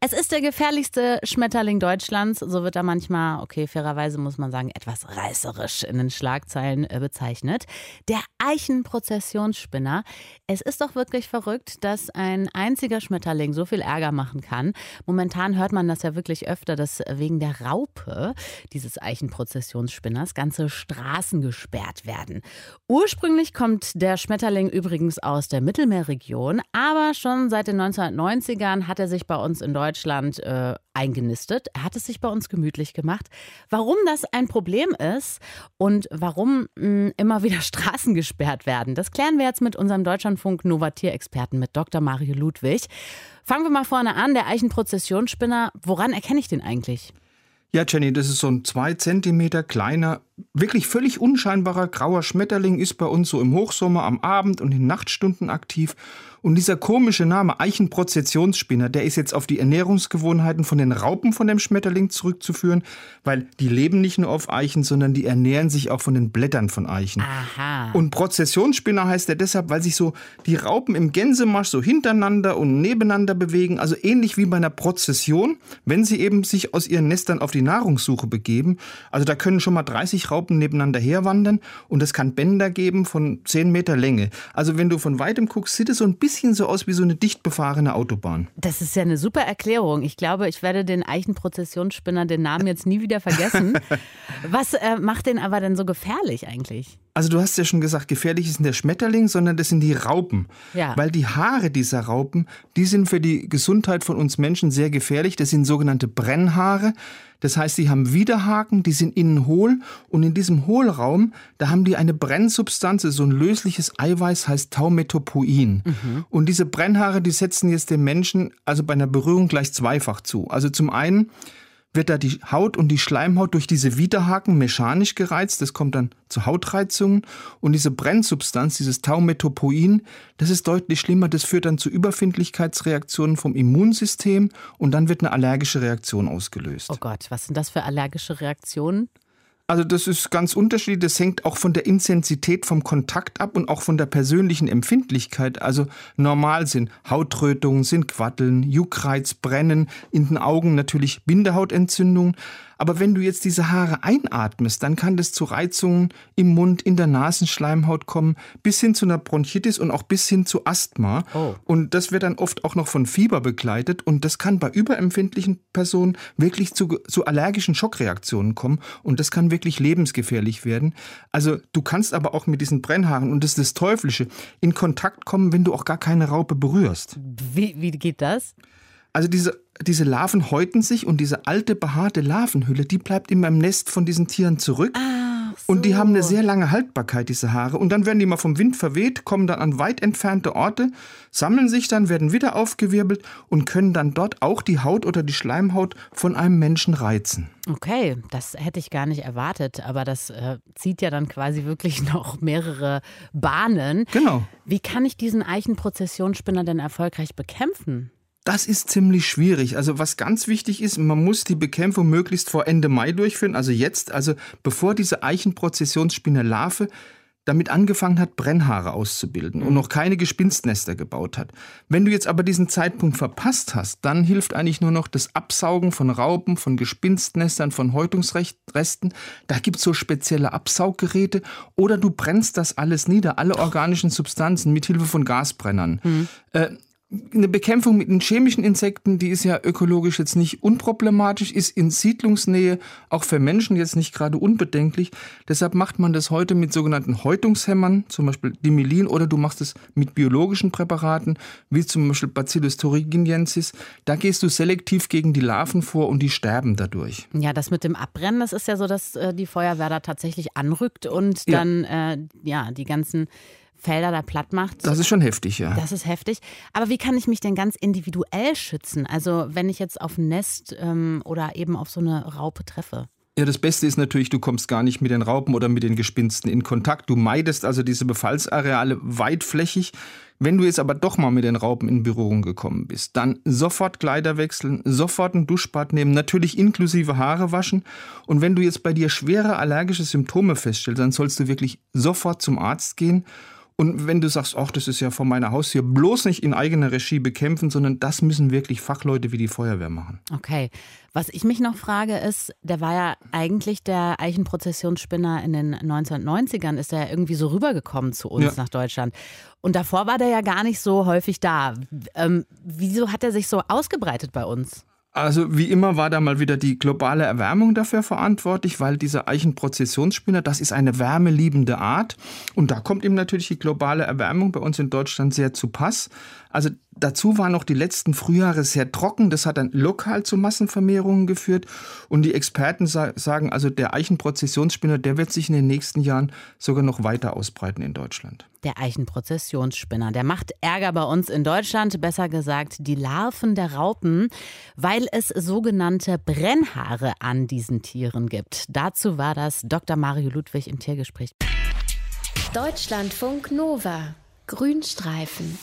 Es ist der gefährlichste Schmetterling Deutschlands. So wird er manchmal, okay, fairerweise muss man sagen, etwas reißerisch in den Schlagzeilen äh, bezeichnet. Der Eichenprozessionsspinner. Es ist doch wirklich verrückt, dass ein einziger Schmetterling so viel Ärger machen kann. Momentan hört man das ja wirklich öfter, dass wegen der Raupe dieses Eichenprozessionsspinners ganze Straßen gesperrt werden. Ursprünglich kommt der Schmetterling übrigens aus der Mittelmeerregion, aber schon seit den 1990ern hat er sich bei uns in Deutschland Deutschland äh, eingenistet. Er hat es sich bei uns gemütlich gemacht. Warum das ein Problem ist und warum mh, hm, immer wieder Straßen gesperrt werden, das klären wir jetzt mit unserem Deutschlandfunk Novatier-Experten, mit Dr. Mario Ludwig. Fangen wir mal vorne an. Der Eichenprozessionsspinner, woran erkenne ich den eigentlich? Ja, Jenny, das ist so ein zwei Zentimeter kleiner, wirklich völlig unscheinbarer grauer Schmetterling, ist bei uns so im Hochsommer am Abend und in Nachtstunden aktiv und dieser komische Name Eichenprozessionsspinner, der ist jetzt auf die Ernährungsgewohnheiten von den Raupen von dem Schmetterling zurückzuführen, weil die leben nicht nur auf Eichen, sondern die ernähren sich auch von den Blättern von Eichen. Aha. Und Prozessionsspinner heißt er deshalb, weil sich so die Raupen im Gänsemarsch so hintereinander und nebeneinander bewegen, also ähnlich wie bei einer Prozession, wenn sie eben sich aus ihren Nestern auf die Nahrungssuche begeben. Also da können schon mal 30 Raupen nebeneinander herwandern und es kann Bänder geben von 10 Meter Länge. Also wenn du von weitem guckst, sieht es so ein bisschen bisschen so aus wie so eine dicht befahrene Autobahn. Das ist ja eine super Erklärung. Ich glaube, ich werde den Eichenprozessionsspinner, den Namen jetzt nie wieder vergessen. Was äh, macht den aber denn so gefährlich eigentlich? Also du hast ja schon gesagt, gefährlich ist nicht der Schmetterling, sondern das sind die Raupen. Ja. Weil die Haare dieser Raupen, die sind für die Gesundheit von uns Menschen sehr gefährlich. Das sind sogenannte Brennhaare. Das heißt, sie haben Widerhaken, die sind innen hohl und in diesem Hohlraum, da haben die eine Brennsubstanz, so ein lösliches Eiweiß, heißt Taumetopoin. Mhm. Und diese Brennhaare, die setzen jetzt dem Menschen also bei einer Berührung gleich zweifach zu. Also zum einen wird da die Haut und die Schleimhaut durch diese Widerhaken mechanisch gereizt. Das kommt dann zu Hautreizungen. Und diese Brennsubstanz, dieses Taumetopoin, das ist deutlich schlimmer. Das führt dann zu Überfindlichkeitsreaktionen vom Immunsystem und dann wird eine allergische Reaktion ausgelöst. Oh Gott, was sind das für allergische Reaktionen? Also das ist ganz unterschiedlich. Das hängt auch von der Intensität vom Kontakt ab und auch von der persönlichen Empfindlichkeit. Also normal sind Hautrötungen, sind Quatteln, Juckreiz, Brennen, in den Augen natürlich Bindehautentzündungen. Aber wenn du jetzt diese Haare einatmest, dann kann das zu Reizungen im Mund, in der Nasenschleimhaut kommen, bis hin zu einer Bronchitis und auch bis hin zu Asthma. Oh. Und das wird dann oft auch noch von Fieber begleitet. Und das kann bei überempfindlichen Personen wirklich zu, zu allergischen Schockreaktionen kommen. Und das kann wirklich lebensgefährlich werden. Also du kannst aber auch mit diesen Brennhaaren, und das ist das Teuflische, in Kontakt kommen, wenn du auch gar keine Raupe berührst. Wie, wie geht das? Also diese diese Larven häuten sich und diese alte behaarte Larvenhülle, die bleibt immer im Nest von diesen Tieren zurück. Ach so. Und die haben eine sehr lange Haltbarkeit, diese Haare. Und dann werden die mal vom Wind verweht, kommen dann an weit entfernte Orte, sammeln sich dann, werden wieder aufgewirbelt und können dann dort auch die Haut oder die Schleimhaut von einem Menschen reizen. Okay, das hätte ich gar nicht erwartet, aber das äh, zieht ja dann quasi wirklich noch mehrere Bahnen. Genau. Wie kann ich diesen Eichenprozessionsspinner denn erfolgreich bekämpfen? Das ist ziemlich schwierig. Also was ganz wichtig ist, man muss die Bekämpfung möglichst vor Ende Mai durchführen, also jetzt, also bevor diese Eichenprozessionsspinne Larve damit angefangen hat, Brennhaare auszubilden und noch keine Gespinstnester gebaut hat. Wenn du jetzt aber diesen Zeitpunkt verpasst hast, dann hilft eigentlich nur noch das Absaugen von Raupen, von Gespinstnestern, von Häutungsresten. Da gibt es so spezielle Absauggeräte oder du brennst das alles nieder, alle organischen Substanzen mit Hilfe von Gasbrennern. Mhm. Äh, eine Bekämpfung mit den chemischen Insekten, die ist ja ökologisch jetzt nicht unproblematisch, ist in Siedlungsnähe auch für Menschen jetzt nicht gerade unbedenklich. Deshalb macht man das heute mit sogenannten Häutungshämmern, zum Beispiel Dimilin, oder du machst es mit biologischen Präparaten, wie zum Beispiel Bacillus thuringiensis. Da gehst du selektiv gegen die Larven vor und die sterben dadurch. Ja, das mit dem Abbrennen, das ist ja so, dass äh, die Feuerwehr da tatsächlich anrückt und dann ja, äh, ja die ganzen Felder da platt macht. Das ist schon heftig, ja. Das ist heftig. Aber wie kann ich mich denn ganz individuell schützen? Also wenn ich jetzt auf ein Nest ähm, oder eben auf so eine Raupe treffe. Ja, das Beste ist natürlich, du kommst gar nicht mit den Raupen oder mit den Gespinsten in Kontakt. Du meidest also diese Befallsareale weitflächig. Wenn du jetzt aber doch mal mit den Raupen in Berührung gekommen bist, dann sofort Kleider wechseln, sofort ein Duschbad nehmen, natürlich inklusive Haare waschen. Und wenn du jetzt bei dir schwere allergische Symptome feststellst, dann sollst du wirklich sofort zum Arzt gehen Und wenn du sagst, ach, das ist ja vor meiner Haustür, bloß nicht in eigener Regie bekämpfen, sondern das müssen wirklich Fachleute wie die Feuerwehr machen. Okay. Was ich mich noch frage ist, der war ja eigentlich der Eichenprozessionsspinner in den 1990ern, ist er ja irgendwie so rübergekommen zu uns ja. nach Deutschland. Und davor war der ja gar nicht so häufig da. Ähm, wieso hat er sich so ausgebreitet bei uns? Also wie immer war da mal wieder die globale Erwärmung dafür verantwortlich, weil dieser Eichenprozessionsspinner, das ist eine wärmeliebende Art und da kommt ihm natürlich die globale Erwärmung bei uns in Deutschland sehr zu Pass. Also dazu waren noch die letzten Frühjahre sehr trocken, das hat dann lokal zu Massenvermehrungen geführt und die Experten sagen also der Eichenprozessionsspinner, der wird sich in den nächsten Jahren sogar noch weiter ausbreiten in Deutschland der Eichenprozessionsspinner. Der macht Ärger bei uns in Deutschland, besser gesagt die Larven der Raupen, weil es sogenannte Brennhaare an diesen Tieren gibt. Dazu war das Dr. Mario Ludwig im Tiergespräch. Deutschlandfunk Nova. Grünstreifen.